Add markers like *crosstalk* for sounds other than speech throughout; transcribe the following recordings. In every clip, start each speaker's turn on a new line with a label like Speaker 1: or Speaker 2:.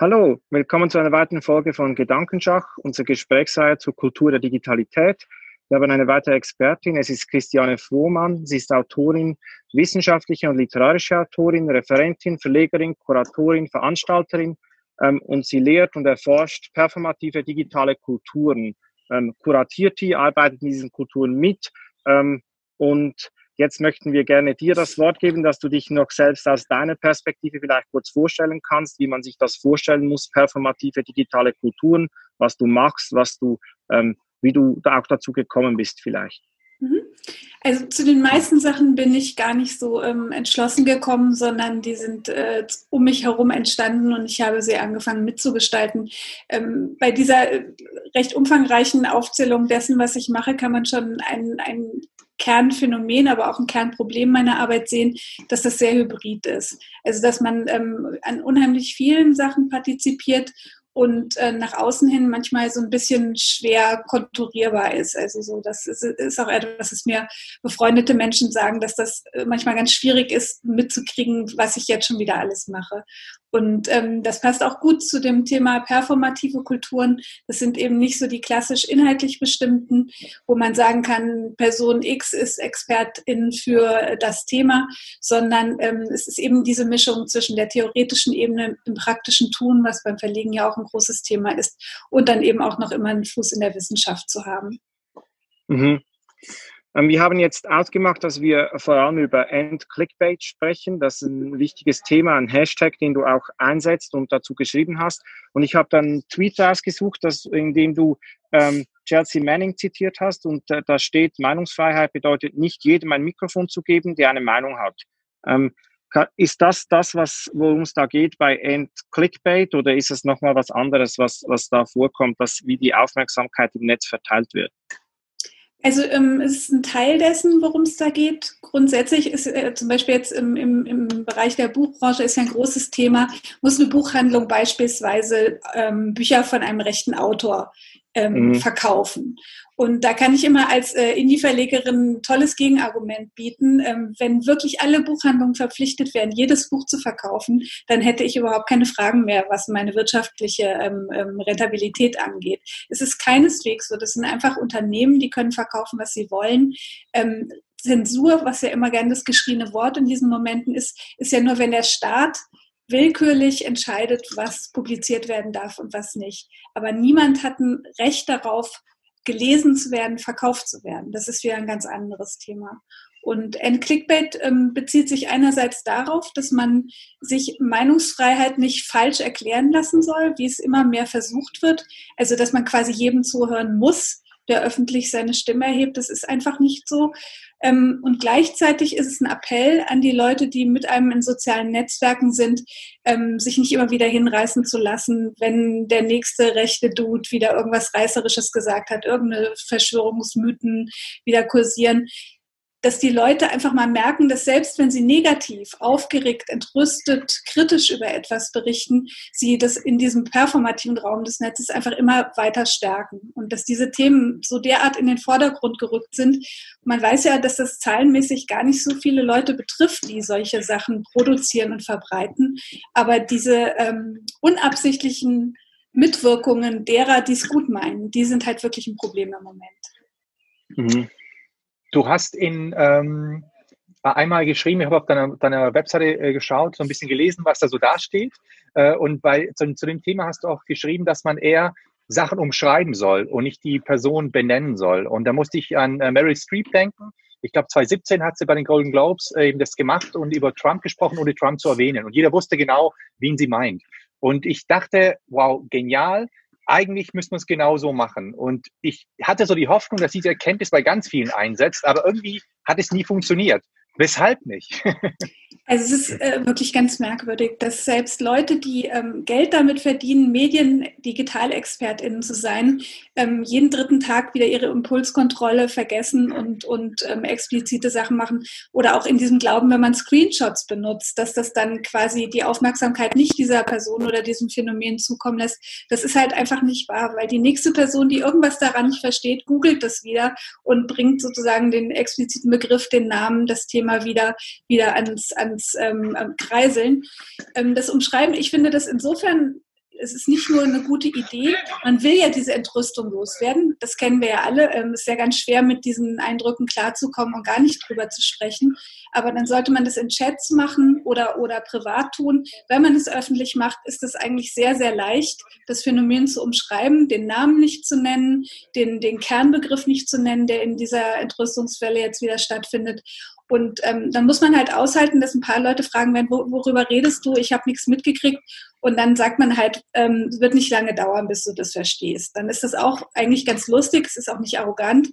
Speaker 1: Hallo, willkommen zu einer weiteren Folge von Gedankenschach, unser Gesprächsreihe zur Kultur der Digitalität. Wir haben eine weitere Expertin, es ist Christiane Frohmann. Sie ist Autorin, wissenschaftliche und literarische Autorin, Referentin, Verlegerin, Kuratorin, Veranstalterin ähm, und sie lehrt und erforscht performative digitale Kulturen, ähm, kuratiert die, arbeitet in diesen Kulturen mit ähm, und Jetzt möchten wir gerne dir das Wort geben, dass du dich noch selbst aus deiner Perspektive vielleicht kurz vorstellen kannst, wie man sich das vorstellen muss, performative digitale Kulturen, was du machst, was du, ähm, wie du da auch dazu gekommen bist vielleicht.
Speaker 2: Mhm. Also zu den meisten Sachen bin ich gar nicht so ähm, entschlossen gekommen, sondern die sind äh, um mich herum entstanden und ich habe sie angefangen mitzugestalten. Ähm, bei dieser äh, recht umfangreichen Aufzählung dessen, was ich mache, kann man schon ein, ein Kernphänomen, aber auch ein Kernproblem meiner Arbeit sehen, dass das sehr hybrid ist. Also dass man ähm, an unheimlich vielen Sachen partizipiert und äh, nach außen hin manchmal so ein bisschen schwer konturierbar ist. Also so, das ist, ist auch etwas, was mir befreundete Menschen sagen, dass das äh, manchmal ganz schwierig ist, mitzukriegen, was ich jetzt schon wieder alles mache. Und ähm, das passt auch gut zu dem Thema performative Kulturen. Das sind eben nicht so die klassisch inhaltlich bestimmten, wo man sagen kann, Person X ist Expertin für das Thema, sondern ähm, es ist eben diese Mischung zwischen der theoretischen Ebene, dem praktischen Tun, was beim Verlegen ja auch ein großes Thema ist, und dann eben auch noch immer einen Fuß in der Wissenschaft zu haben.
Speaker 1: Mhm. Ähm, wir haben jetzt ausgemacht, dass wir vor allem über End-Clickbait sprechen. Das ist ein wichtiges Thema, ein Hashtag, den du auch einsetzt und dazu geschrieben hast. Und ich habe dann einen Tweet rausgesucht, dass, in dem du ähm, Chelsea Manning zitiert hast und äh, da steht, Meinungsfreiheit bedeutet nicht jedem ein Mikrofon zu geben, der eine Meinung hat. Ähm, ist das das, was, worum es da geht bei End-Clickbait oder ist es nochmal was anderes, was, was da vorkommt, dass wie die Aufmerksamkeit im Netz verteilt wird?
Speaker 2: Also ähm, es ist ein Teil dessen, worum es da geht. Grundsätzlich ist äh, zum Beispiel jetzt im, im, im Bereich der Buchbranche ist ja ein großes Thema, muss eine Buchhandlung beispielsweise ähm, Bücher von einem rechten Autor ähm, mhm. verkaufen. Und da kann ich immer als äh, Indie-Verlegerin ein tolles Gegenargument bieten. Ähm, wenn wirklich alle Buchhandlungen verpflichtet wären, jedes Buch zu verkaufen, dann hätte ich überhaupt keine Fragen mehr, was meine wirtschaftliche ähm, ähm, Rentabilität angeht. Es ist keineswegs so. Das sind einfach Unternehmen, die können verkaufen, was sie wollen. Ähm, Zensur, was ja immer gern das geschriene Wort in diesen Momenten ist, ist ja nur, wenn der Staat willkürlich entscheidet, was publiziert werden darf und was nicht. Aber niemand hat ein Recht darauf, gelesen zu werden, verkauft zu werden. Das ist wieder ein ganz anderes Thema. Und ein Clickbait ähm, bezieht sich einerseits darauf, dass man sich Meinungsfreiheit nicht falsch erklären lassen soll, wie es immer mehr versucht wird. Also, dass man quasi jedem zuhören muss, der öffentlich seine Stimme erhebt. Das ist einfach nicht so. Ähm, und gleichzeitig ist es ein Appell an die Leute, die mit einem in sozialen Netzwerken sind, ähm, sich nicht immer wieder hinreißen zu lassen, wenn der nächste rechte Dude wieder irgendwas Reißerisches gesagt hat, irgendeine Verschwörungsmythen wieder kursieren dass die Leute einfach mal merken, dass selbst wenn sie negativ, aufgeregt, entrüstet, kritisch über etwas berichten, sie das in diesem performativen Raum des Netzes einfach immer weiter stärken und dass diese Themen so derart in den Vordergrund gerückt sind. Man weiß ja, dass das zahlenmäßig gar nicht so viele Leute betrifft, die solche Sachen produzieren und verbreiten, aber diese ähm, unabsichtlichen Mitwirkungen derer, die es gut meinen, die sind halt wirklich ein Problem im Moment.
Speaker 3: Mhm. Du hast in ähm, einmal geschrieben, ich habe auf deiner, deiner Webseite äh, geschaut, so ein bisschen gelesen, was da so dasteht. Äh, und bei, zu, zu, dem Thema hast du auch geschrieben, dass man eher Sachen umschreiben soll und nicht die Person benennen soll. Und da musste ich an äh, Meryl Streep denken. Ich glaube, 2017 hat sie bei den Golden Globes äh, eben das gemacht und über Trump gesprochen, ohne Trump zu erwähnen. Und jeder wusste genau, wen sie meint. Und ich dachte, wow, genial eigentlich müssen wir es genau so machen. Und ich hatte so die Hoffnung, dass diese Erkenntnis bei ganz vielen einsetzt, aber irgendwie hat es nie funktioniert. Weshalb nicht? *laughs*
Speaker 2: Also es ist äh, wirklich ganz merkwürdig, dass selbst Leute, die ähm, Geld damit verdienen, Medien-Digitalexpertinnen zu sein, ähm, jeden dritten Tag wieder ihre Impulskontrolle vergessen und, und ähm, explizite Sachen machen. Oder auch in diesem Glauben, wenn man Screenshots benutzt, dass das dann quasi die Aufmerksamkeit nicht dieser Person oder diesem Phänomen zukommen lässt. Das ist halt einfach nicht wahr, weil die nächste Person, die irgendwas daran nicht versteht, googelt das wieder und bringt sozusagen den expliziten Begriff, den Namen, das Thema wieder, wieder ans, ans ähm, Kreiseln. Ähm, das Umschreiben, ich finde das insofern es ist nicht nur eine gute Idee, man will ja diese Entrüstung loswerden. Das kennen wir ja alle. Ähm, es ist ja ganz schwer, mit diesen Eindrücken klarzukommen und gar nicht drüber zu sprechen. Aber dann sollte man das in Chats machen oder, oder privat tun. Wenn man es öffentlich macht, ist es eigentlich sehr, sehr leicht, das Phänomen zu umschreiben, den Namen nicht zu nennen, den, den Kernbegriff nicht zu nennen, der in dieser Entrüstungswelle jetzt wieder stattfindet. Und ähm, dann muss man halt aushalten, dass ein paar Leute fragen werden, wo, worüber redest du? Ich habe nichts mitgekriegt. Und dann sagt man halt, ähm, es wird nicht lange dauern, bis du das verstehst. Dann ist das auch eigentlich ganz lustig, es ist auch nicht arrogant.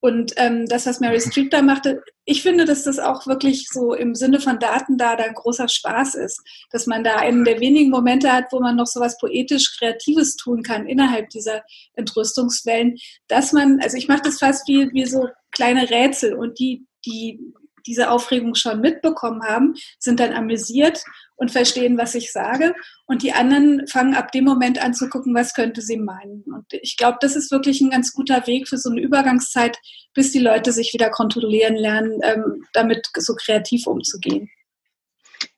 Speaker 2: Und ähm, das, was Mary Street da machte, ich finde, dass das auch wirklich so im Sinne von Daten da, da großer Spaß ist. Dass man da einen der wenigen Momente hat, wo man noch so was poetisch Kreatives tun kann innerhalb dieser Entrüstungswellen. Dass man, also ich mache das fast wie, wie so kleine Rätsel und die, die diese Aufregung schon mitbekommen haben, sind dann amüsiert und verstehen, was ich sage. Und die anderen fangen ab dem Moment an zu gucken, was könnte sie meinen. Und ich glaube, das ist wirklich ein ganz guter Weg für so eine Übergangszeit, bis die Leute sich wieder kontrollieren lernen, ähm, damit so kreativ umzugehen.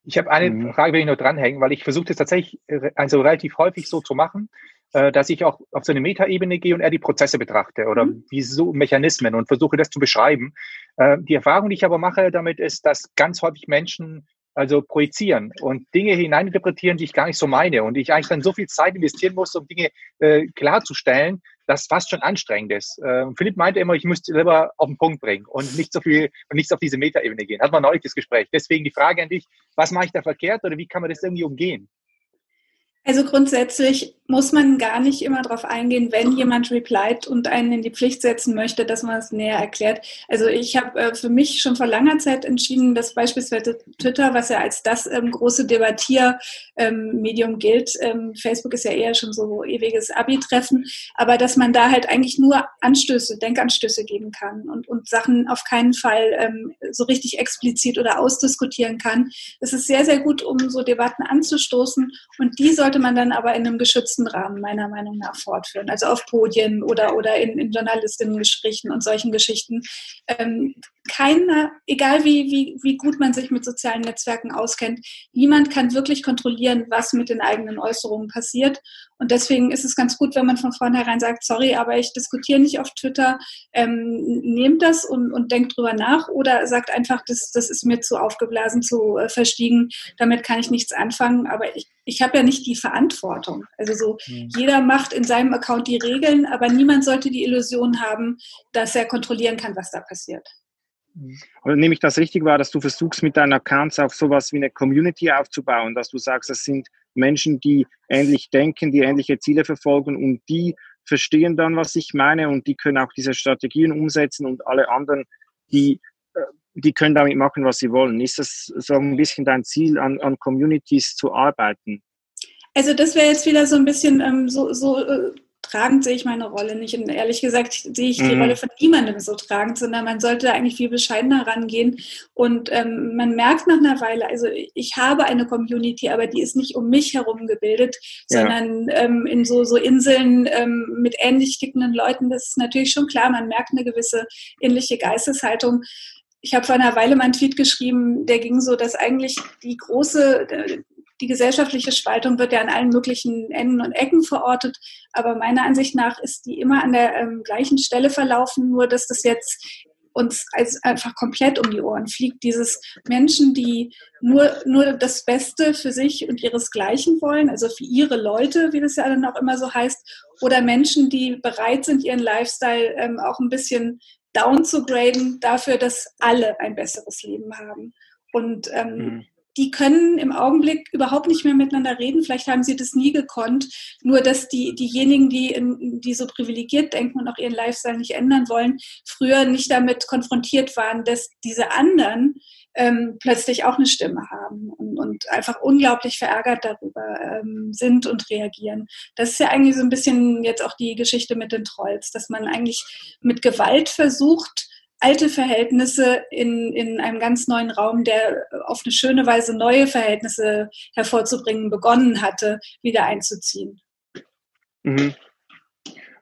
Speaker 3: Ich habe eine mhm. Frage, will ich noch dranhängen, weil ich versuche das tatsächlich also relativ häufig so zu machen, äh, dass ich auch auf so eine Metaebene gehe und eher die Prozesse betrachte oder mhm. wieso Mechanismen und versuche das zu beschreiben. Äh, die Erfahrung, die ich aber mache damit ist, dass ganz häufig Menschen also projizieren und Dinge hineininterpretieren, die ich gar nicht so meine und ich eigentlich dann so viel Zeit investieren muss, um Dinge äh, klarzustellen, dass fast schon anstrengend ist. Äh, Philipp meinte immer, ich müsste lieber auf den Punkt bringen und nicht so viel und nicht auf diese Metaebene gehen. Hat man neulich das Gespräch. Deswegen die Frage an dich, was mache ich da verkehrt oder wie kann man das irgendwie umgehen?
Speaker 2: Also grundsätzlich muss man gar nicht immer darauf eingehen, wenn jemand replied und einen in die Pflicht setzen möchte, dass man es näher erklärt. Also ich habe äh, für mich schon vor langer Zeit entschieden, dass beispielsweise Twitter, was ja als das ähm, große Debattiermedium ähm, gilt, ähm, Facebook ist ja eher schon so ewiges Abi-Treffen, aber dass man da halt eigentlich nur Anstöße, Denkanstöße geben kann und, und Sachen auf keinen Fall ähm, so richtig explizit oder ausdiskutieren kann. Es ist sehr, sehr gut, um so Debatten anzustoßen und die soll sollte man dann aber in einem geschützten Rahmen meiner Meinung nach fortführen. Also auf Podien oder, oder in, in Journalistinnengesprächen und solchen Geschichten. Ähm, keiner, egal wie, wie, wie gut man sich mit sozialen Netzwerken auskennt, niemand kann wirklich kontrollieren, was mit den eigenen Äußerungen passiert. Und deswegen ist es ganz gut, wenn man von vornherein sagt, sorry, aber ich diskutiere nicht auf Twitter, ähm, nehmt das und, und denkt drüber nach oder sagt einfach, das, das ist mir zu aufgeblasen, zu äh, verstiegen, damit kann ich nichts anfangen, aber ich, ich habe ja nicht die Verantwortung. Also so, mhm. jeder macht in seinem Account die Regeln, aber niemand sollte die Illusion haben, dass er kontrollieren kann, was da passiert.
Speaker 1: Aber nehme ich das richtig wahr, dass du versuchst, mit deinen Accounts auf sowas wie eine Community aufzubauen, dass du sagst, das sind Menschen, die ähnlich denken, die ähnliche Ziele verfolgen und die verstehen dann, was ich meine und die können auch diese Strategien umsetzen und alle anderen, die, äh, die können damit machen, was sie wollen. Ist das so ein bisschen dein Ziel, an, an Communities zu arbeiten?
Speaker 2: Also das wäre jetzt wieder so ein bisschen ähm, so, so äh, tragend sehe ich meine Rolle nicht. Und ehrlich gesagt sehe ich die mhm. Rolle von niemandem so tragend, sondern man sollte eigentlich viel bescheidener rangehen. Und ähm, man merkt nach einer Weile, also ich habe eine Community, aber die ist nicht um mich herum gebildet, ja. sondern ähm, in so, so Inseln ähm, mit ähnlich tickenden Leuten. Das ist natürlich schon klar, man merkt eine gewisse ähnliche Geisteshaltung ich habe vor einer Weile mal einen Tweet geschrieben, der ging so, dass eigentlich die große, die gesellschaftliche Spaltung wird ja an allen möglichen Enden und Ecken verortet, aber meiner Ansicht nach ist die immer an der ähm, gleichen Stelle verlaufen, nur dass das jetzt uns als einfach komplett um die Ohren fliegt. Dieses Menschen, die nur, nur das Beste für sich und ihresgleichen wollen, also für ihre Leute, wie das ja dann auch immer so heißt, oder Menschen, die bereit sind, ihren Lifestyle ähm, auch ein bisschen down zu graden, dafür, dass alle ein besseres Leben haben. Und ähm, mhm die können im Augenblick überhaupt nicht mehr miteinander reden. Vielleicht haben sie das nie gekonnt. Nur, dass die, diejenigen, die, in, die so privilegiert denken und auch ihren Lifestyle nicht ändern wollen, früher nicht damit konfrontiert waren, dass diese anderen ähm, plötzlich auch eine Stimme haben und, und einfach unglaublich verärgert darüber ähm, sind und reagieren. Das ist ja eigentlich so ein bisschen jetzt auch die Geschichte mit den Trolls, dass man eigentlich mit Gewalt versucht, alte Verhältnisse in, in einem ganz neuen Raum, der auf eine schöne Weise neue Verhältnisse hervorzubringen begonnen hatte, wieder einzuziehen.
Speaker 1: Mhm.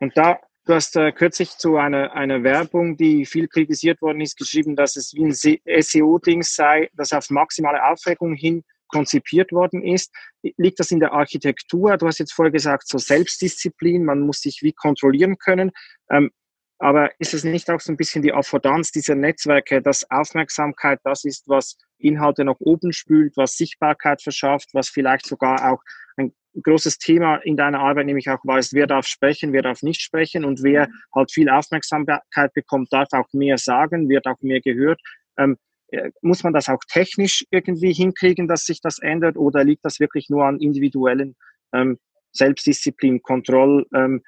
Speaker 1: Und da, du hast äh, kürzlich zu einer, einer Werbung, die viel kritisiert worden ist, geschrieben, dass es wie ein SEO-Ding sei, das auf maximale Aufregung hin konzipiert worden ist. Liegt das in der Architektur? Du hast jetzt vorher gesagt, so Selbstdisziplin, man muss sich wie kontrollieren können. Ähm, aber ist es nicht auch so ein bisschen die Affordanz dieser Netzwerke, dass Aufmerksamkeit das ist, was Inhalte nach oben spült, was Sichtbarkeit verschafft, was vielleicht sogar auch ein großes Thema in deiner Arbeit nämlich auch ist, wer darf sprechen, wer darf nicht sprechen und wer halt viel Aufmerksamkeit bekommt, darf auch mehr sagen, wird auch mehr gehört. Ähm, äh, muss man das auch technisch irgendwie hinkriegen, dass sich das ändert oder liegt das wirklich nur an individuellen ähm, Selbstdisziplin, Kontrollverhalten,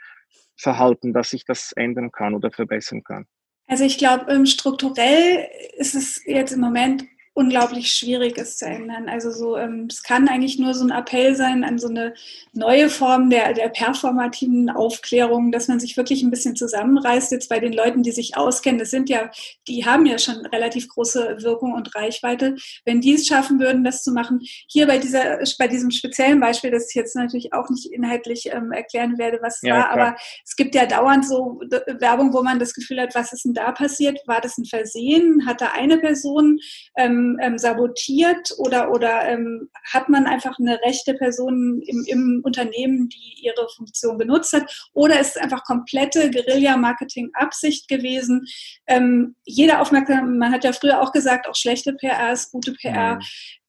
Speaker 1: ähm, dass sich das ändern kann oder verbessern kann?
Speaker 2: Also ich glaube, ähm, strukturell ist es jetzt im Moment unglaublich schwierig ist zu ändern. Also so, ähm, es kann eigentlich nur so ein Appell sein an so eine neue Form der, der performativen Aufklärung, dass man sich wirklich ein bisschen zusammenreißt jetzt bei den Leuten, die sich auskennen. Das sind ja, die haben ja schon relativ große Wirkung und Reichweite. Wenn die es schaffen würden, das zu machen, hier bei dieser, bei diesem speziellen Beispiel, das ich jetzt natürlich auch nicht inhaltlich ähm, erklären werde, was ja, war, klar. aber es gibt ja dauernd so Werbung, wo man das Gefühl hat, was ist denn da passiert? War das ein Versehen? Hat da eine Person ähm, ähm, sabotiert oder, oder ähm, hat man einfach eine rechte Person im, im Unternehmen, die ihre Funktion genutzt hat? Oder ist es einfach komplette Guerilla-Marketing-Absicht gewesen? Ähm, jeder aufmerksam, man hat ja früher auch gesagt, auch schlechte PR ist gute PR.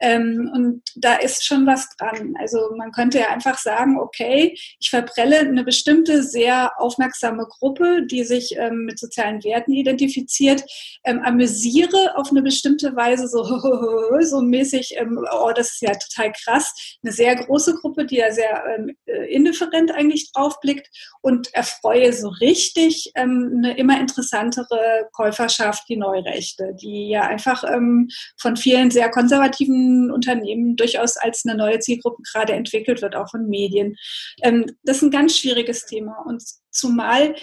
Speaker 2: Ähm, und da ist schon was dran. Also man könnte ja einfach sagen, okay, ich verprelle eine bestimmte sehr aufmerksame Gruppe, die sich ähm, mit sozialen Werten identifiziert, ähm, amüsiere auf eine bestimmte Weise so, *laughs* so mäßig, ähm, oh, das ist ja total krass. Eine sehr große Gruppe, die ja sehr ähm, äh, indifferent eigentlich draufblickt und erfreue so richtig ähm, eine immer interessantere Käuferschaft, die Neurechte, die ja einfach von vielen sehr konservativen Unternehmen durchaus als eine neue Zielgruppe gerade entwickelt wird, auch von Medien. Ähm, das ist ein ganz schwieriges Thema. Und zumal,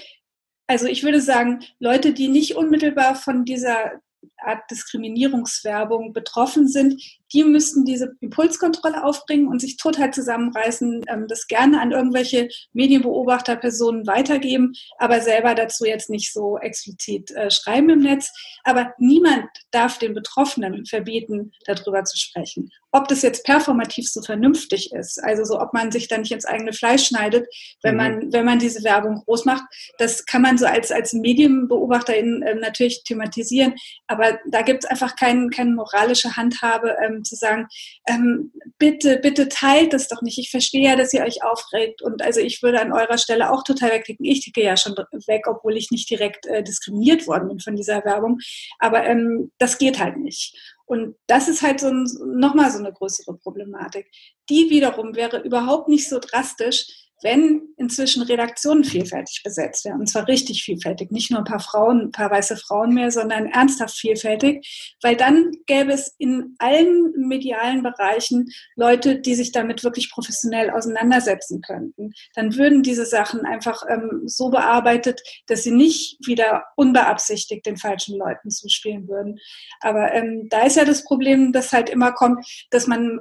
Speaker 2: also ich würde sagen, Leute, die nicht unmittelbar von dieser Art Diskriminierungswerbung betroffen sind, die müssten diese Impulskontrolle aufbringen und sich total zusammenreißen, ähm, das gerne an irgendwelche Medienbeobachterpersonen weitergeben, aber selber dazu jetzt nicht so explizit äh, schreiben im Netz. Aber niemand darf den Betroffenen verbieten, darüber zu sprechen. Ob das jetzt performativ so vernünftig ist, also so, ob man sich da nicht ins eigene Fleisch schneidet, wenn mhm. man, wenn man diese Werbung groß macht, das kann man so als, als Medienbeobachterin äh, natürlich thematisieren, aber da gibt es einfach kein, keine moralische Handhabe, ähm, zu sagen, ähm, bitte, bitte teilt das doch nicht. Ich verstehe ja, dass ihr euch aufregt. Und also ich würde an eurer Stelle auch total wegklicken. Ich ticke ja schon weg, obwohl ich nicht direkt äh, diskriminiert worden bin von dieser Werbung. Aber ähm, das geht halt nicht. Und das ist halt so nochmal so eine größere Problematik. Die wiederum wäre überhaupt nicht so drastisch, wenn inzwischen Redaktionen vielfältig besetzt werden, und zwar richtig vielfältig, nicht nur ein paar Frauen, ein paar weiße Frauen mehr, sondern ernsthaft vielfältig, weil dann gäbe es in allen medialen Bereichen Leute, die sich damit wirklich professionell auseinandersetzen könnten. Dann würden diese Sachen einfach ähm, so bearbeitet, dass sie nicht wieder unbeabsichtigt den falschen Leuten zuspielen würden. Aber ähm, da ist ja das Problem, dass halt immer kommt, dass man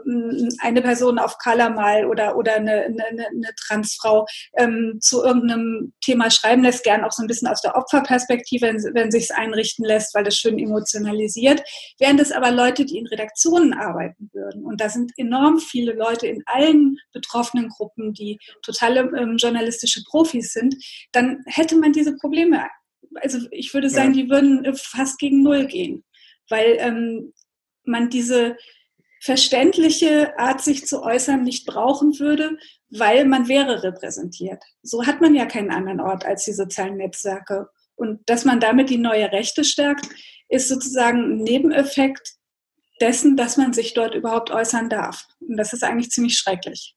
Speaker 2: eine Person auf Color mal oder, oder eine, eine, eine Trans Transfrau ähm, zu irgendeinem Thema schreiben lässt, gern auch so ein bisschen aus der Opferperspektive, wenn, wenn sich es einrichten lässt, weil das schön emotionalisiert. Während es aber Leute, die in Redaktionen arbeiten würden, und da sind enorm viele Leute in allen betroffenen Gruppen, die totale ähm, journalistische Profis sind, dann hätte man diese Probleme. Also ich würde sagen, ja. die würden fast gegen Null gehen, weil ähm, man diese verständliche Art, sich zu äußern, nicht brauchen würde, weil man wäre repräsentiert. So hat man ja keinen anderen Ort als die sozialen Netzwerke. Und dass man damit die neue Rechte stärkt, ist sozusagen ein Nebeneffekt dessen, dass man sich dort überhaupt äußern darf. Und das ist eigentlich ziemlich schrecklich.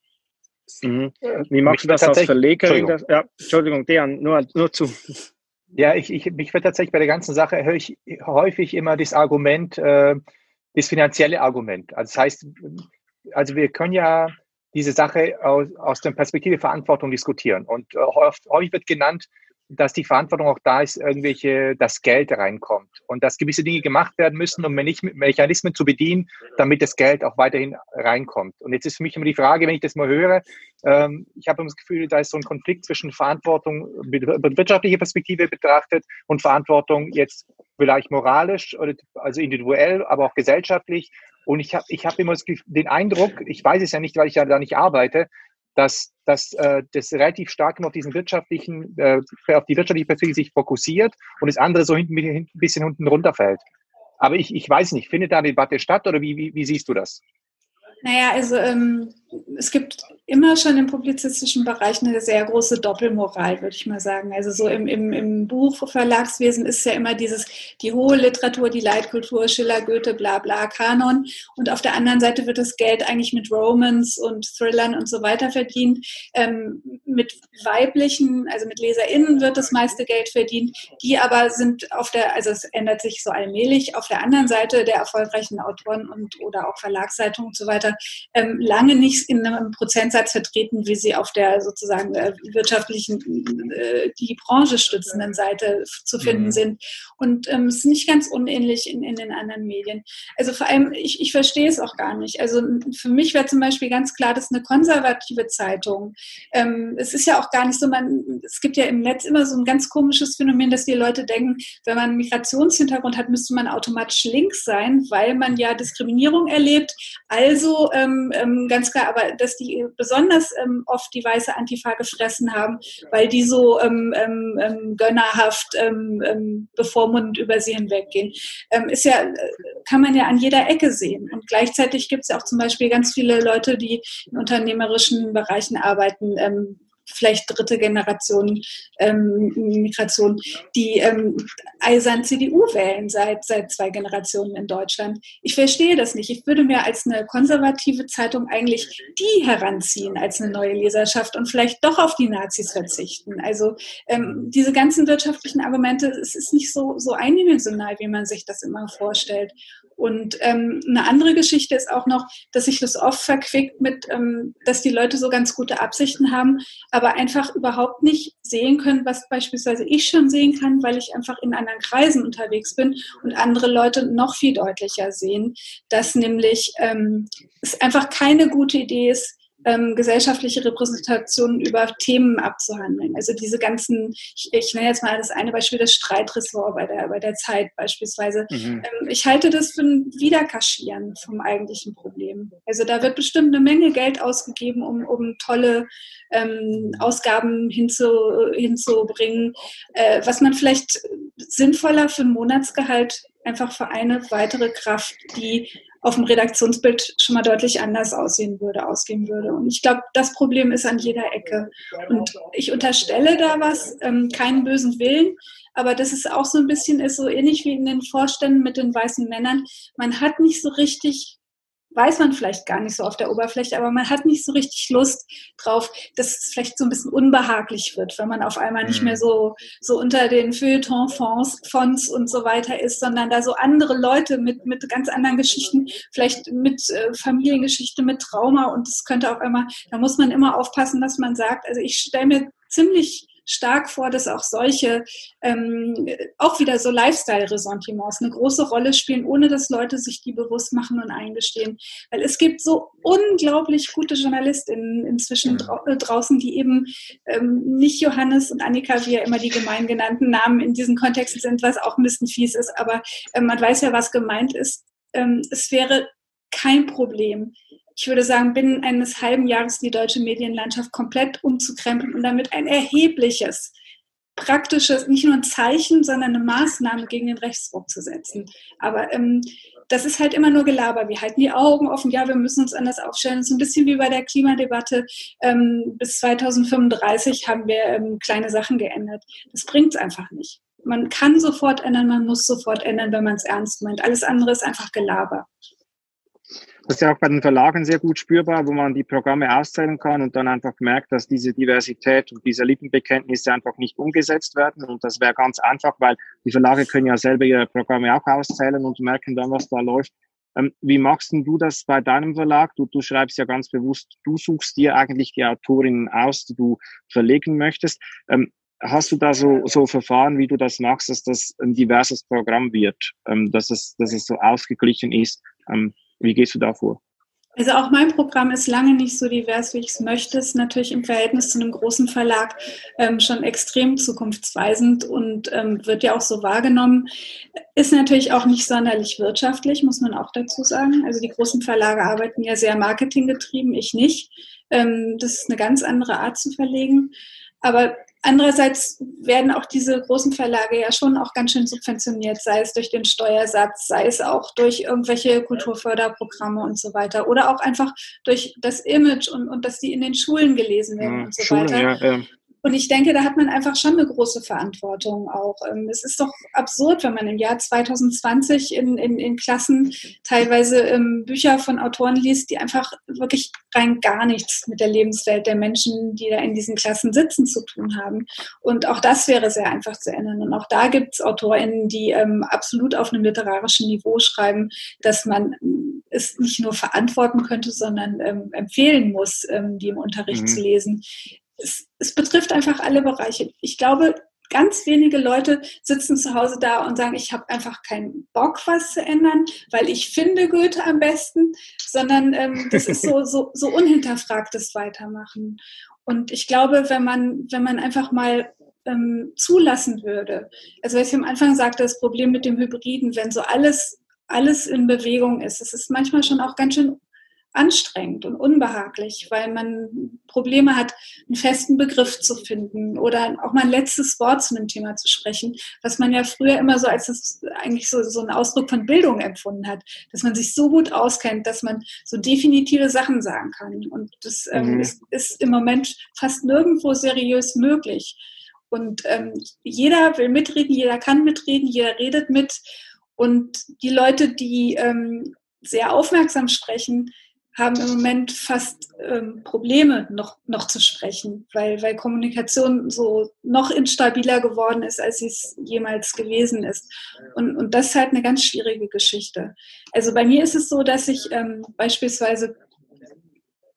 Speaker 1: Mhm. Wie machst du das als Verlegerin? Entschuldigung. Ja, Entschuldigung, Dejan, nur, nur zu.
Speaker 3: Ja, ich, ich, mich wird tatsächlich bei der ganzen Sache höre ich häufig immer das Argument, äh, das finanzielle Argument. Also das heißt, also wir können ja diese Sache aus, aus der Perspektive Verantwortung diskutieren. Und äh, häufig wird genannt, dass die Verantwortung auch da ist, irgendwelche, das Geld reinkommt und dass gewisse Dinge gemacht werden müssen, um Mechanismen zu bedienen, damit das Geld auch weiterhin reinkommt. Und jetzt ist für mich immer die Frage, wenn ich das mal höre, ähm, ich habe das Gefühl, da ist so ein Konflikt zwischen Verantwortung, wirtschaftliche Perspektive betrachtet und Verantwortung jetzt vielleicht moralisch oder also individuell, aber auch gesellschaftlich. Und ich habe ich hab immer den Eindruck, ich weiß es ja nicht, weil ich ja da nicht arbeite, dass, dass äh, das relativ stark immer auf diesen wirtschaftlichen, äh, auf die wirtschaftliche Perspektive sich fokussiert und das andere so hinten, ein bisschen unten runterfällt. Aber ich, ich weiß nicht, findet da eine Debatte statt oder wie, wie, wie siehst du das?
Speaker 2: Naja, also ähm, es gibt immer schon im publizistischen Bereich eine sehr große Doppelmoral, würde ich mal sagen. Also so im, im, im Buchverlagswesen ist ja immer dieses, die hohe Literatur, die Leitkultur, Schiller, Goethe, bla bla, Kanon. Und auf der anderen Seite wird das Geld eigentlich mit Romans und Thrillern und so weiter verdient. Ähm, mit weiblichen, also mit LeserInnen wird das meiste Geld verdient. Die aber sind auf der, also es ändert sich so allmählich, auf der anderen Seite der erfolgreichen Autoren und oder auch Verlagszeitungen und so weiter, ähm, lange nicht in einem Prozentsatz vertreten, wie sie auf der sozusagen äh, wirtschaftlichen, äh, die Branche stützenden Seite zu finden mhm. sind. Und ähm, es ist nicht ganz unähnlich in, in den anderen Medien. Also vor allem, ich, ich verstehe es auch gar nicht. Also für mich wäre zum Beispiel ganz klar, dass eine konservative Zeitung, ähm, es ist ja auch gar nicht so, man, es gibt ja im Netz immer so ein ganz komisches Phänomen, dass die Leute denken, wenn man einen Migrationshintergrund hat, müsste man automatisch links sein, weil man ja Diskriminierung erlebt. Also ähm, ähm ganz klar, aber dass die besonders ähm, oft die weiße Antifa gefressen haben, weil die so ähm, ähm, ähm gönnerhaft ähm, ähm, bevormundend über sie hinweggehen, ähm, ist ja, äh, kann man ja an jeder Ecke sehen. Und gleichzeitig gibt es ja auch zum Beispiel ganz viele Leute, die in unternehmerischen Bereichen arbeiten, vielleicht dritte Generation ähm, Migration, die ähm, eisern CDU wählen seit, seit zwei Generationen in Deutschland. Ich verstehe das nicht. Ich würde mir als eine konservative Zeitung eigentlich die heranziehen als eine neue Leserschaft und vielleicht doch auf die Nazis verzichten. Also ähm, diese ganzen wirtschaftlichen Argumente, es ist nicht so, so eindimensional, wie man sich das immer vorstellt. Und ähm, eine andere Geschichte ist auch noch, dass sich das oft verquickt mit, ähm, dass die Leute so ganz gute Absichten haben, aber einfach überhaupt nicht sehen können, was beispielsweise ich schon sehen kann, weil ich einfach in anderen Kreisen unterwegs bin und andere Leute noch viel deutlicher sehen, dass nämlich ähm, es einfach keine gute Idee ist, ähm, gesellschaftliche Repräsentationen über Themen abzuhandeln. Also diese ganzen, ich, ich, nenne jetzt mal das eine Beispiel, das Streitressort bei der, bei der Zeit beispielsweise. Mhm. Ähm, ich halte das für ein Wiederkaschieren vom eigentlichen Problem. Also da wird bestimmt eine Menge Geld ausgegeben, um, um tolle ähm, Ausgaben hinzu, hinzubringen, äh, was man vielleicht sinnvoller für ein Monatsgehalt einfach für eine weitere Kraft, die auf dem Redaktionsbild schon mal deutlich anders aussehen würde, ausgehen würde. Und ich glaube, das Problem ist an jeder Ecke. Und ich unterstelle da was, ähm, keinen bösen Willen, aber das ist auch so ein bisschen ist so ähnlich wie in den Vorständen mit den weißen Männern. Man hat nicht so richtig weiß man vielleicht gar nicht so auf der Oberfläche, aber man hat nicht so richtig Lust drauf, dass es vielleicht so ein bisschen unbehaglich wird, wenn man auf einmal nicht mehr mhm. so, so unter den Feuilleton-Fonds und so weiter ist, sondern da so andere Leute mit, mit ganz anderen Geschichten, vielleicht mit äh, Familiengeschichte, mit Trauma und es könnte auf einmal, da muss man immer aufpassen, dass man sagt, also ich stelle mir ziemlich stark vor, dass auch solche, ähm, auch wieder so Lifestyle-Ressentiments eine große Rolle spielen, ohne dass Leute sich die bewusst machen und eingestehen. Weil es gibt so unglaublich gute JournalistInnen inzwischen dra äh, draußen, die eben ähm, nicht Johannes und Annika, wie ja immer die gemein genannten Namen in diesen Kontexten sind, was auch ein bisschen fies ist, aber äh, man weiß ja, was gemeint ist. Ähm, es wäre kein Problem, ich würde sagen, binnen eines halben Jahres die deutsche Medienlandschaft komplett umzukrempeln und damit ein erhebliches, praktisches, nicht nur ein Zeichen, sondern eine Maßnahme gegen den Rechtsruck zu setzen. Aber ähm, das ist halt immer nur Gelaber. Wir halten die Augen offen, ja, wir müssen uns anders aufstellen. Das ist ein bisschen wie bei der Klimadebatte. Ähm, bis 2035 haben wir ähm, kleine Sachen geändert. Das bringt es einfach nicht. Man kann sofort ändern, man muss sofort ändern, wenn man es ernst meint. Alles andere ist einfach Gelaber.
Speaker 1: Das ist ja auch bei den Verlagen sehr gut spürbar, wo man die Programme auszählen kann und dann einfach merkt, dass diese Diversität und diese Lippenbekenntnisse einfach nicht umgesetzt werden. Und das wäre ganz einfach, weil die Verlage können ja selber ihre Programme auch auszählen und merken dann, was da läuft. Ähm, wie machst denn du das bei deinem Verlag? Du, du schreibst ja ganz bewusst, du suchst dir eigentlich die Autorinnen aus, die du verlegen möchtest. Ähm, hast du da so, so Verfahren, wie du das machst, dass das ein diverses Programm wird, ähm, dass, es, dass es so ausgeglichen ist? Wie gehst du da vor?
Speaker 2: Also auch mein Programm ist lange nicht so divers, wie ich es möchte. Es ist natürlich im Verhältnis zu einem großen Verlag ähm, schon extrem zukunftsweisend und ähm, wird ja auch so wahrgenommen. Ist natürlich auch nicht sonderlich wirtschaftlich, muss man auch dazu sagen. Also die großen Verlage arbeiten ja sehr marketinggetrieben, ich nicht. Ähm, das ist eine ganz andere Art zu verlegen. Aber Andererseits werden auch diese großen Verlage ja schon auch ganz schön subventioniert, sei es durch den Steuersatz, sei es auch durch irgendwelche Kulturförderprogramme und so weiter oder auch einfach durch das Image und, und dass die in den Schulen gelesen werden ja, und so Schulen, weiter. Ja, ja. Und ich denke, da hat man einfach schon eine große Verantwortung auch. Ähm, es ist doch absurd, wenn man im Jahr 2020 in, in, in Klassen teilweise ähm, Bücher von Autoren liest, die einfach wirklich rein gar nichts mit der Lebenswelt der Menschen, die da in diesen Klassen sitzen, zu tun haben. Und auch das wäre sehr einfach zu ändern. Und auch da gibt es AutorInnen, die ähm, absolut auf einem literarischen Niveau schreiben, dass man es nicht nur verantworten könnte, sondern empfehlen muss, die im Unterricht mhm. zu lesen es, es betrifft einfach alle Bereiche. Ich glaube, ganz wenige Leute sitzen zu Hause da und sagen, ich habe einfach keinen Bock, was zu ändern, weil ich finde Goethe am besten, sondern ähm, das ist so, so, so unhinterfragtes Weitermachen. Und ich glaube, wenn man, wenn man einfach mal ähm, zulassen würde, also was ich am Anfang sagte, das Problem mit dem Hybriden, wenn so alles, alles in Bewegung ist, es ist manchmal schon auch ganz schön anstrengend und unbehaglich, weil man Probleme hat, einen festen Begriff zu finden oder auch mal ein letztes Wort zu einem Thema zu sprechen, was man ja früher immer so als das eigentlich so, so ein Ausdruck von Bildung empfunden hat, dass man sich so gut auskennt, dass man so definitive Sachen sagen kann. Und das ähm, mhm. ist, ist, im Moment fast nirgendwo seriös möglich. Und ähm, jeder will mitreden, jeder kann mitreden, jeder redet mit. Und die Leute, die ähm, sehr aufmerksam sprechen, haben im Moment fast ähm, Probleme, noch, noch zu sprechen, weil, weil Kommunikation so noch instabiler geworden ist, als sie es jemals gewesen ist. Und, und das ist halt eine ganz schwierige Geschichte. Also bei mir ist es so, dass ich ähm, beispielsweise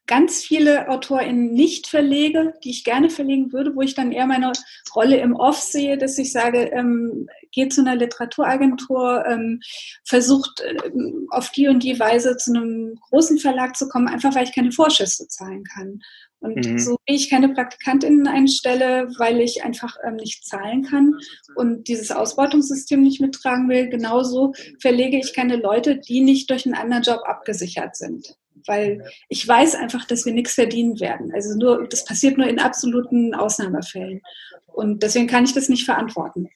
Speaker 2: ganz viele AutorInnen nicht verlege, die ich gerne verlegen würde, wo ich dann eher meine Rolle im Off sehe, dass ich sage, ähm, geht zu einer Literaturagentur, ähm, versucht äh, auf die und die Weise zu einem großen Verlag zu kommen, einfach weil ich keine Vorschüsse zahlen kann. Und mhm. so wie ich keine PraktikantInnen einstelle, weil ich einfach ähm, nicht zahlen kann und dieses Ausbeutungssystem nicht mittragen will, genauso verlege ich keine Leute, die nicht durch einen anderen Job abgesichert sind weil ich weiß einfach, dass wir nichts verdienen werden. Also nur, das passiert nur in absoluten Ausnahmefällen. Und deswegen kann ich das nicht verantworten.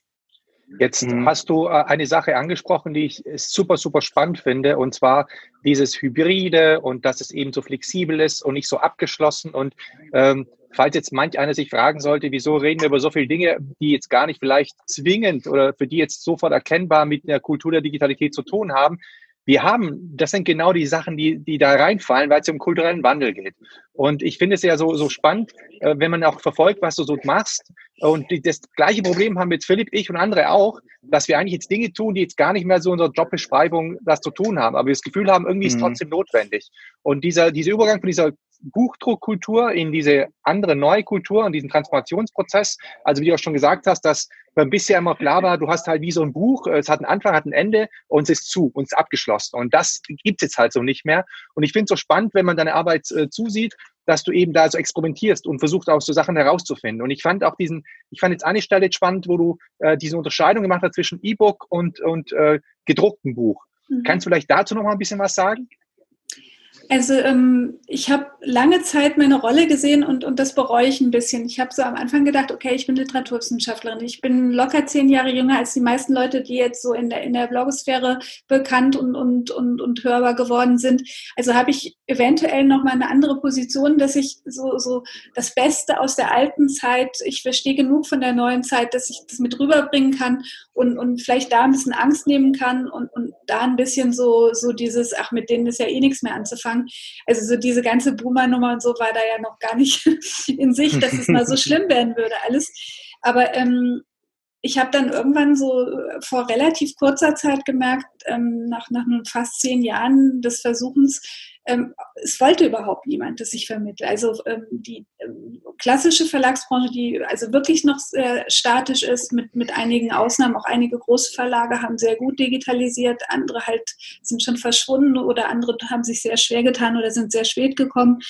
Speaker 3: Jetzt mhm. hast du äh, eine Sache angesprochen, die ich super, super spannend finde, und zwar dieses Hybride und dass es eben so flexibel ist und nicht so abgeschlossen. Und ähm, falls jetzt manch einer sich fragen sollte, wieso reden wir über so viele Dinge, die jetzt gar nicht vielleicht zwingend oder für die jetzt sofort erkennbar mit der Kultur der Digitalität zu tun haben, wir haben, das sind genau die Sachen, die, die da reinfallen, weil es um kulturellen Wandel geht. Und ich finde es ja so, so spannend, äh, wenn man auch verfolgt, was du so machst. Und die, das gleiche Problem haben jetzt Philipp, ich und andere auch, dass wir eigentlich jetzt Dinge tun, die jetzt gar nicht mehr so in unserer Jobbeschreibung das zu tun haben. Aber wir das Gefühl haben, irgendwie ist es mhm. trotzdem notwendig. Und dieser, dieser Übergang von dieser Buchdruckkultur in diese andere neue Kultur und diesen Transformationsprozess. Also wie du auch schon gesagt hast, dass bisher immer klar war, du hast halt wie so ein Buch, es hat einen Anfang, hat ein Ende und es ist zu und es ist abgeschlossen. Und das gibt es jetzt halt so nicht mehr. Und ich finde es so spannend, wenn man deine Arbeit äh, zusieht, dass du eben da so experimentierst und versuchst auch so Sachen herauszufinden. Und ich fand auch diesen, ich fand jetzt eine Stelle spannend, wo du äh, diese Unterscheidung gemacht hast zwischen E-Book und, und äh, gedrucktem Buch. Mhm. Kannst du vielleicht dazu noch mal ein bisschen was sagen?
Speaker 2: Also ähm, ich habe lange Zeit meine Rolle gesehen und, und das bereue ich ein bisschen. Ich habe so am Anfang gedacht, okay, ich bin Literaturwissenschaftlerin. Ich bin locker zehn Jahre jünger als die meisten Leute, die jetzt so in der, in der Blogosphäre bekannt und, und, und, und hörbar geworden sind. Also habe ich eventuell noch mal eine andere Position, dass ich so, so das Beste aus der alten Zeit, ich verstehe genug von der neuen Zeit, dass ich das mit rüberbringen kann und, und vielleicht da ein bisschen Angst nehmen kann und, und da ein bisschen so, so dieses, ach, mit denen ist ja eh nichts mehr anzufangen. Also so diese ganze Boomer-Nummer und so war da ja noch gar nicht *laughs* in sich, dass es mal so schlimm *laughs* werden würde alles. Aber ähm, ich habe dann irgendwann so äh, vor relativ kurzer Zeit gemerkt, ähm, nach, nach nun fast zehn Jahren des Versuchens, ähm, es wollte überhaupt niemand, dass ich vermittle. Also ähm, die ähm, klassische Verlagsbranche, die also wirklich noch sehr statisch ist, mit, mit einigen Ausnahmen, auch einige große Verlage haben sehr gut digitalisiert, andere halt sind schon verschwunden oder andere haben sich sehr schwer getan oder sind sehr spät gekommen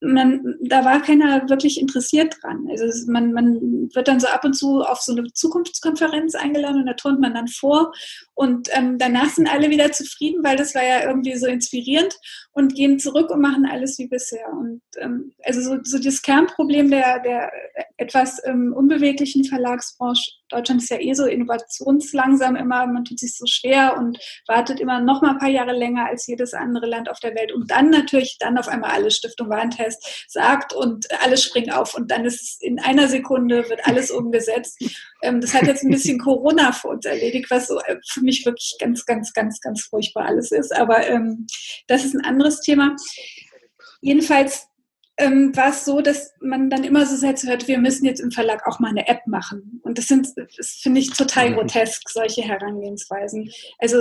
Speaker 2: man, da war keiner wirklich interessiert dran. Also man, man wird dann so ab und zu auf so eine Zukunftskonferenz eingeladen und da turnt man dann vor und ähm, danach sind alle wieder zufrieden, weil das war ja irgendwie so inspirierend und gehen zurück und machen alles wie bisher. Und ähm, also so, so das Kernproblem der, der etwas ähm, unbeweglichen Verlagsbranche, Deutschland ist ja eh so innovationslangsam immer, man tut sich so schwer und wartet immer noch mal ein paar Jahre länger als jedes andere Land auf der Welt. Und dann natürlich dann auf einmal alle Stiftung Warentest sagt und alle springen auf und dann ist es in einer Sekunde wird alles umgesetzt. Ähm, das hat jetzt ein bisschen *laughs* Corona für uns erledigt, was so äh, für mich wirklich ganz, ganz, ganz, ganz furchtbar alles ist. Aber ähm, das ist ein anderes Thema. Jedenfalls ähm, war es so, dass man dann immer so Sätze hört, wir müssen jetzt im Verlag auch mal eine App machen. Und das sind, das finde ich total grotesk, solche Herangehensweisen. Also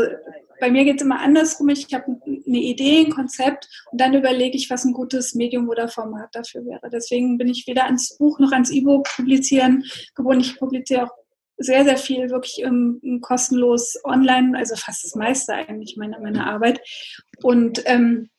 Speaker 2: bei mir geht es immer andersrum. Ich habe eine Idee, ein Konzept und dann überlege ich, was ein gutes Medium oder Format dafür wäre. Deswegen bin ich weder ans Buch noch ans E-Book publizieren gebunden. Ich publiziere auch sehr, sehr viel wirklich ähm, kostenlos online, also fast das meiste eigentlich meiner, meiner Arbeit. Und ähm,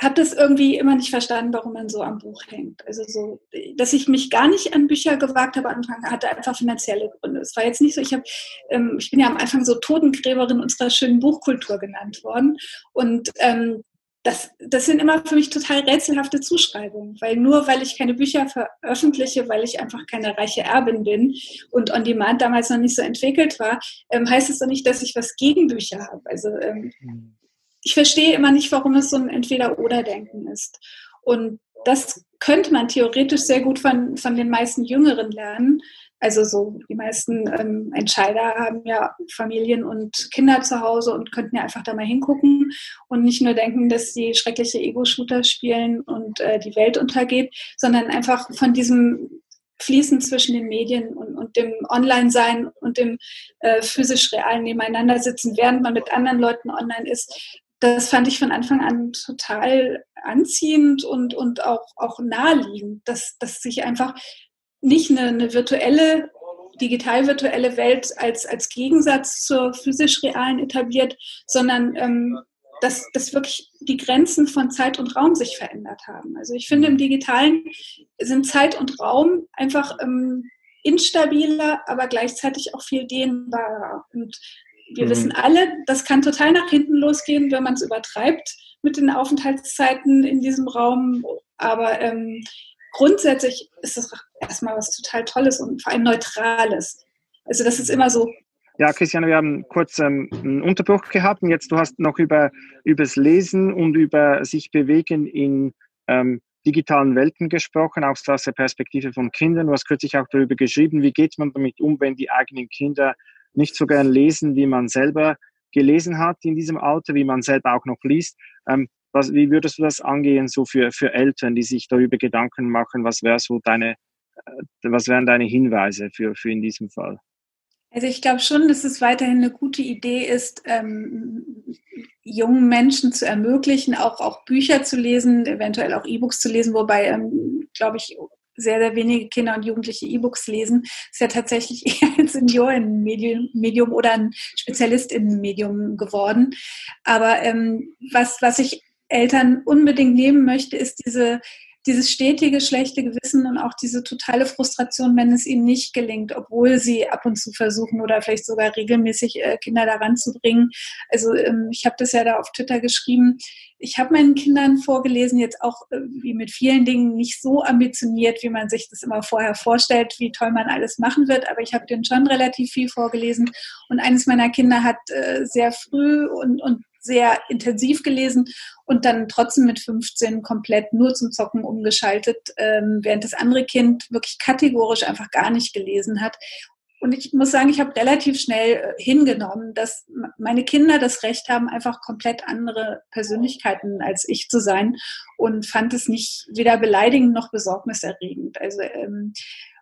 Speaker 2: habe das irgendwie immer nicht verstanden, warum man so am Buch hängt. Also so, dass ich mich gar nicht an Bücher gewagt habe, Anfang hatte einfach finanzielle Gründe. Es war jetzt nicht so, ich habe, ähm, ich bin ja am Anfang so Totengräberin unserer schönen Buchkultur genannt worden und ähm, das, das sind immer für mich total rätselhafte Zuschreibungen, weil nur weil ich keine Bücher veröffentliche, weil ich einfach keine reiche Erbin bin und On Demand damals noch nicht so entwickelt war, ähm, heißt es doch nicht, dass ich was gegen Bücher habe. Also ähm, mhm ich verstehe immer nicht, warum es so ein Entweder-Oder-Denken ist. Und das könnte man theoretisch sehr gut von, von den meisten Jüngeren lernen. Also so die meisten ähm, Entscheider haben ja Familien und Kinder zu Hause und könnten ja einfach da mal hingucken und nicht nur denken, dass sie schreckliche Ego-Shooter spielen und äh, die Welt untergeht, sondern einfach von diesem Fließen zwischen den Medien und, und dem Online-Sein und dem äh, physisch realen Nebeneinander sitzen, während man mit anderen Leuten online ist, das fand ich von Anfang an total anziehend und, und auch, auch naheliegend, dass, dass sich einfach nicht eine, eine virtuelle, digital-virtuelle Welt als, als Gegensatz zur physisch-realen etabliert, sondern ähm, dass, dass wirklich die Grenzen von Zeit und Raum sich verändert haben. Also ich finde, im Digitalen sind Zeit und Raum einfach ähm, instabiler, aber gleichzeitig auch viel dehnbarer. Und wir mhm. wissen alle, das kann total nach hinten losgehen, wenn man es übertreibt mit den Aufenthaltszeiten in diesem Raum. Aber ähm, grundsätzlich ist das erstmal was total Tolles und vor allem Neutrales. Also das ist immer so.
Speaker 1: Ja, Christiane, wir haben kurz ähm, einen Unterbruch gehabt und jetzt du hast noch über übers Lesen und über sich bewegen in ähm, digitalen Welten gesprochen, auch aus der Perspektive von Kindern. Du hast kürzlich auch darüber geschrieben, wie geht man damit um, wenn die eigenen Kinder nicht so gern lesen, wie man selber gelesen hat in diesem Alter, wie man selber auch noch liest. Ähm, was, wie würdest du das angehen, so für, für Eltern, die sich darüber Gedanken machen? Was wäre so deine, äh, was wären deine Hinweise für, für in diesem Fall?
Speaker 2: Also ich glaube schon, dass es weiterhin eine gute Idee ist, ähm, jungen Menschen zu ermöglichen, auch, auch Bücher zu lesen, eventuell auch E-Books zu lesen, wobei, ähm, glaube ich, sehr, sehr wenige Kinder und Jugendliche E-Books lesen, ist ja tatsächlich *laughs* eher ein Seniorenmedium oder ein Spezialistinnenmedium geworden. Aber ähm, was, was ich Eltern unbedingt nehmen möchte, ist diese dieses stetige schlechte Gewissen und auch diese totale Frustration, wenn es ihnen nicht gelingt, obwohl sie ab und zu versuchen oder vielleicht sogar regelmäßig äh, Kinder daran zu bringen. Also ähm, ich habe das ja da auf Twitter geschrieben. Ich habe meinen Kindern vorgelesen, jetzt auch äh, wie mit vielen Dingen nicht so ambitioniert, wie man sich das immer vorher vorstellt, wie toll man alles machen wird, aber ich habe denen schon relativ viel vorgelesen. Und eines meiner Kinder hat äh, sehr früh und, und sehr intensiv gelesen und dann trotzdem mit 15 komplett nur zum Zocken umgeschaltet, ähm, während das andere Kind wirklich kategorisch einfach gar nicht gelesen hat. Und ich muss sagen, ich habe relativ schnell äh, hingenommen, dass meine Kinder das Recht haben, einfach komplett andere Persönlichkeiten als ich zu sein und fand es nicht weder beleidigend noch besorgniserregend. Also ähm,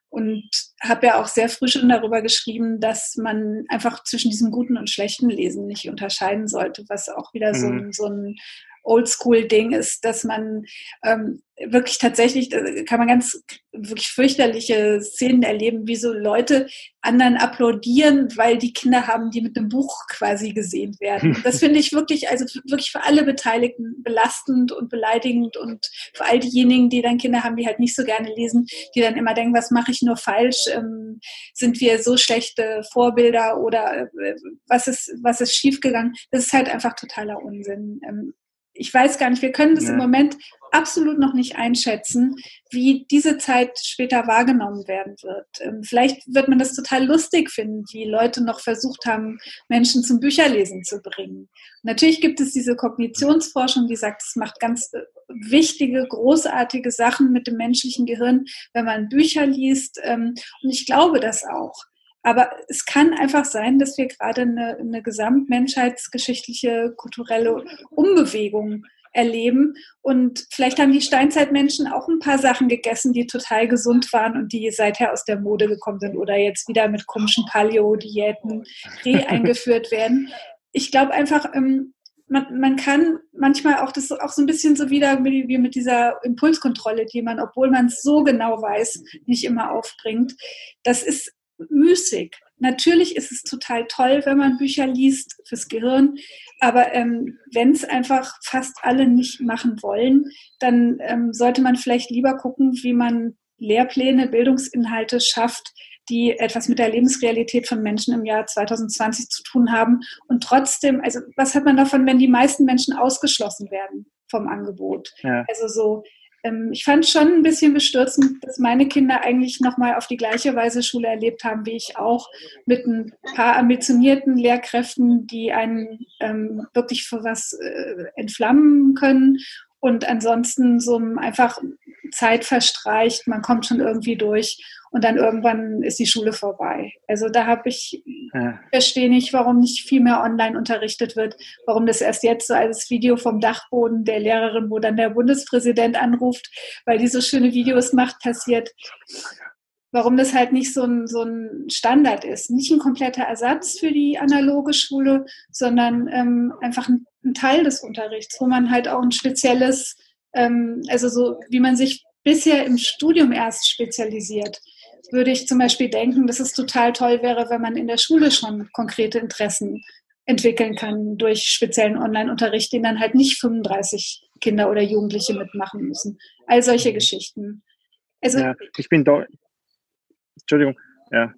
Speaker 2: und habe ja auch sehr früh schon darüber geschrieben, dass man einfach zwischen diesem guten und schlechten Lesen nicht unterscheiden sollte, was auch wieder mhm. so, ein, so ein Oldschool-Ding ist, dass man ähm, wirklich tatsächlich, kann man ganz wirklich fürchterliche Szenen erleben, wie so Leute anderen applaudieren, weil die Kinder haben, die mit einem Buch quasi gesehen werden. *laughs* Das finde ich wirklich, also wirklich für alle Beteiligten belastend und beleidigend und für all diejenigen, die dann Kinder haben, die halt nicht so gerne lesen, die dann immer denken, was mache ich nur falsch? Ähm, sind wir so schlechte Vorbilder oder äh, was ist, was ist schiefgegangen? Das ist halt einfach totaler Unsinn. Ähm, ich weiß gar nicht, wir können das ja. im Moment absolut noch nicht einschätzen, wie diese Zeit später wahrgenommen werden wird. Ähm, vielleicht wird man das total lustig finden, wie Leute noch versucht haben, Menschen zum Bücherlesen zu bringen. natürlich gibt es diese Kognitionsforschung, die sagt, es macht ganz äh, wichtige, großartige Sachen mit dem menschlichen Gehirn, wenn man Bücher liest. Ähm, und ich glaube das auch. Aber es kann einfach sein, dass wir gerade eine, eine gesamtmenschheitsgeschichtliche, kulturelle Umbewegung erleben. Und vielleicht haben die Steinzeitmenschen auch ein paar Sachen gegessen, die total gesund waren und die seither aus der Mode gekommen sind oder jetzt wieder mit komischen Paleo-Diäten re-eingeführt *laughs* werden. Ich glaube einfach, ähm, man, man kann manchmal auch das auch so ein bisschen so wieder wie mit dieser Impulskontrolle, die man, obwohl man es so genau weiß, nicht immer aufbringt. Das ist müßig. Natürlich ist es total toll, wenn man Bücher liest fürs Gehirn, aber ähm, wenn es einfach fast alle nicht machen wollen, dann ähm, sollte man vielleicht lieber gucken, wie man Lehrpläne, Bildungsinhalte schafft, die etwas mit der Lebensrealität von Menschen im Jahr 2020 zu tun haben. Und trotzdem, also was hat man davon, wenn die meisten Menschen ausgeschlossen werden vom Angebot? Ja. Also so ähm, ich fand schon ein bisschen bestürzend, dass meine Kinder eigentlich nochmal auf die gleiche Weise Schule erlebt haben, wie ich auch, mit ein paar ambitionierten Lehrkräften, die einen ähm, wirklich für was äh, entflammen können. Und ansonsten so einfach Zeit verstreicht, man kommt schon irgendwie durch und dann irgendwann ist die Schule vorbei. Also da habe ich, ja. verstehe nicht, warum nicht viel mehr online unterrichtet wird, warum das erst jetzt so als Video vom Dachboden der Lehrerin, wo dann der Bundespräsident anruft, weil die so schöne Videos macht, passiert. Warum das halt nicht so ein, so ein Standard ist. Nicht ein kompletter Ersatz für die analoge Schule, sondern ähm, einfach ein, ein Teil des Unterrichts, wo man halt auch ein spezielles, ähm, also so wie man sich bisher im Studium erst spezialisiert würde ich zum Beispiel denken, dass es total toll wäre, wenn man in der Schule schon konkrete Interessen entwickeln kann durch speziellen Online-Unterricht, den dann halt nicht 35 Kinder oder Jugendliche mitmachen müssen. All solche mhm. Geschichten.
Speaker 1: Also, ja, ich bin da. Entschuldigung, ja.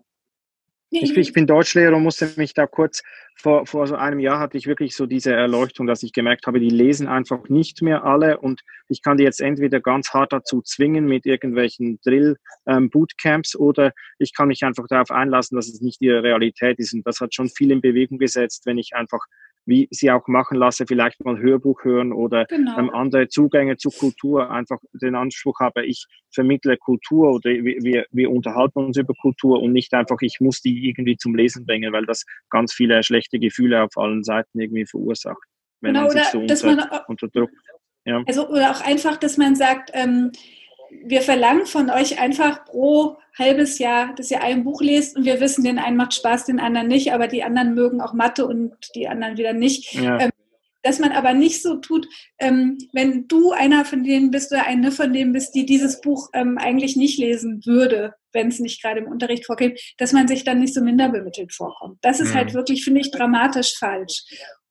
Speaker 1: Ich, ich, bin Deutschlehrer und musste mich da kurz, vor, vor so einem Jahr hatte ich wirklich so diese Erleuchtung, dass ich gemerkt habe, die lesen einfach nicht mehr alle und ich kann die jetzt entweder ganz hart dazu zwingen mit irgendwelchen Drill-Bootcamps ähm, oder ich kann mich einfach darauf einlassen, dass es nicht ihre Realität ist. Und das hat schon viel in Bewegung gesetzt, wenn ich einfach wie sie auch machen lasse, vielleicht mal ein Hörbuch hören oder genau. ähm, andere Zugänge zu Kultur, einfach den Anspruch habe, ich vermittle Kultur oder wir, wir, wir unterhalten uns über Kultur und nicht einfach, ich muss die irgendwie zum Lesen bringen, weil das ganz viele schlechte Gefühle auf allen Seiten irgendwie verursacht, wenn genau, man sich so unter, man, unter Druck.
Speaker 2: Ja. Also, oder auch einfach, dass man sagt, ähm, wir verlangen von euch einfach pro halbes Jahr, dass ihr ein Buch lest und wir wissen, den einen macht Spaß, den anderen nicht, aber die anderen mögen auch Mathe und die anderen wieder nicht. Ja. Ähm, dass man aber nicht so tut, ähm, wenn du einer von denen bist oder eine von denen bist, die dieses Buch ähm, eigentlich nicht lesen würde, wenn es nicht gerade im Unterricht vorkommt, dass man sich dann nicht so minder bemittelt vorkommt. Das ist halt mhm. halt wirklich, finde ich, dramatisch falsch.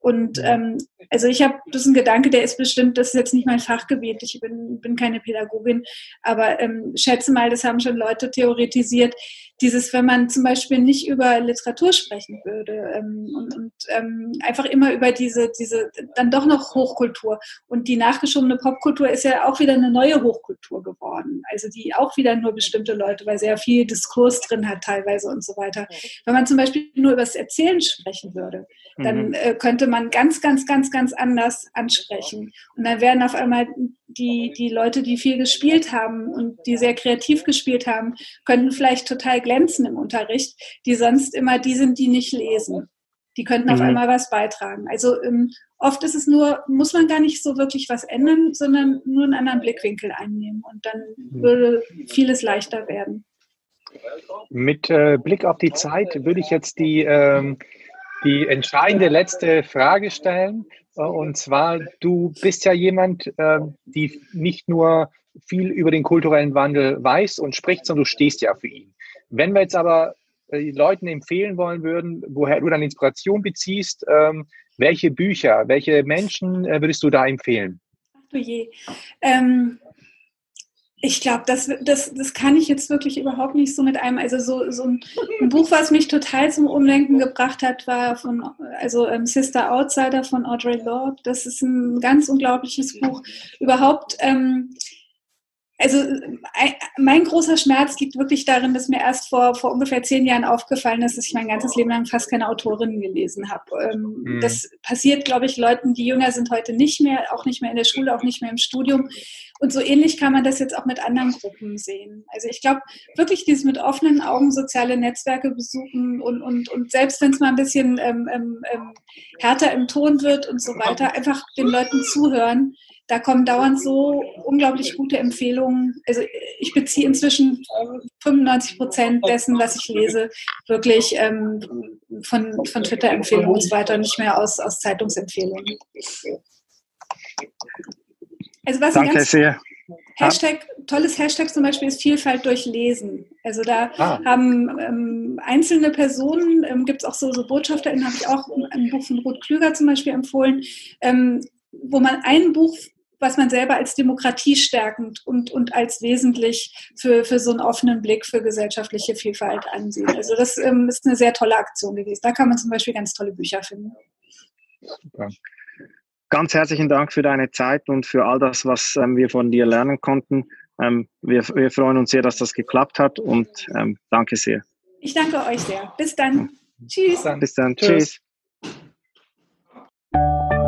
Speaker 2: Und ähm, also ich habe, das ist ein Gedanke, der ist bestimmt, das ist jetzt nicht mein Fachgebiet, ich bin, bin keine Pädagogin, aber ähm, schätze mal, das haben schon Leute theoretisiert, dieses, wenn man zum Beispiel nicht über Literatur sprechen würde ähm, und, und ähm, einfach immer über diese, diese, dann doch noch Hochkultur. Und die nachgeschobene Popkultur ist ja auch wieder eine neue Hochkultur geworden. Also die auch wieder nur bestimmte Leute, weil sie ja viel Diskurs drin hat teilweise und so weiter. Wenn man zum Beispiel nur über das Erzählen sprechen würde, dann mhm. äh, könnte man ganz, ganz, ganz, ganz anders ansprechen. Und dann werden auf einmal die, die Leute, die viel gespielt haben und die sehr kreativ gespielt haben, könnten vielleicht total glänzen im Unterricht, die sonst immer die sind, die nicht lesen. Die könnten mhm. auf einmal was beitragen. Also ähm, oft ist es nur, muss man gar nicht so wirklich was ändern, sondern nur einen anderen Blickwinkel einnehmen und dann mhm. würde vieles leichter werden.
Speaker 3: Mit äh, Blick auf die Zeit würde ich jetzt die ähm, die entscheidende letzte Frage stellen. Und zwar, du bist ja jemand, äh, die nicht nur viel über den kulturellen Wandel weiß und spricht, sondern du stehst ja für ihn. Wenn wir jetzt aber äh, Leuten empfehlen wollen würden, woher du deine Inspiration beziehst, ähm, welche Bücher, welche Menschen äh, würdest du da empfehlen?
Speaker 2: Ach du je. Ähm, ich glaube, das, das, das kann ich jetzt wirklich überhaupt nicht so mit einem, also so, so ein, ein Buch, was mich total zum Umlenken gebracht hat, war von, also ähm, Sister Outsider von Audrey Lorde. Das ist ein ganz unglaubliches Buch. Überhaupt, ähm, also mein großer Schmerz liegt wirklich darin, dass mir erst vor, vor ungefähr zehn Jahren aufgefallen ist, dass ich mein ganzes Leben lang fast keine Autorinnen gelesen habe. Ähm, mhm. Das passiert, glaube ich, Leuten, die jünger sind heute nicht mehr, auch nicht mehr in der Schule, auch nicht mehr im Studium. Und so ähnlich kann man das jetzt auch mit anderen Gruppen sehen. Also ich glaube wirklich dieses mit offenen Augen soziale Netzwerke besuchen und, und, und selbst wenn es mal ein bisschen ähm, ähm, ähm härter im Ton wird und so weiter, einfach den Leuten zuhören da kommen dauernd so unglaublich gute Empfehlungen. Also ich beziehe inzwischen 95 Prozent dessen, was ich lese, wirklich ähm, von, von Twitter-Empfehlungen und so weiter, nicht mehr aus, aus Zeitungsempfehlungen.
Speaker 1: Also was Danke ganz, sehr.
Speaker 2: Hashtag, tolles Hashtag zum Beispiel ist Vielfalt durch Lesen. Also da ah. haben ähm, einzelne Personen, ähm, gibt es auch so, so BotschafterInnen, habe ich auch ein Buch von Ruth Klüger zum Beispiel empfohlen, ähm, wo man ein Buch was man selber als demokratiestärkend und, und als wesentlich für, für so einen offenen Blick für gesellschaftliche Vielfalt ansieht. Also das ähm, ist eine sehr tolle Aktion gewesen. Da kann man zum Beispiel ganz tolle Bücher finden.
Speaker 1: Super. Ganz herzlichen Dank für deine Zeit und für all das, was ähm, wir von dir lernen konnten. Ähm, wir, wir, freuen uns sehr, dass das geklappt hat und ähm, danke sehr.
Speaker 2: Ich danke euch sehr. Bis dann.
Speaker 1: Tschüss. Bis dann. Tschüss. Tschüss.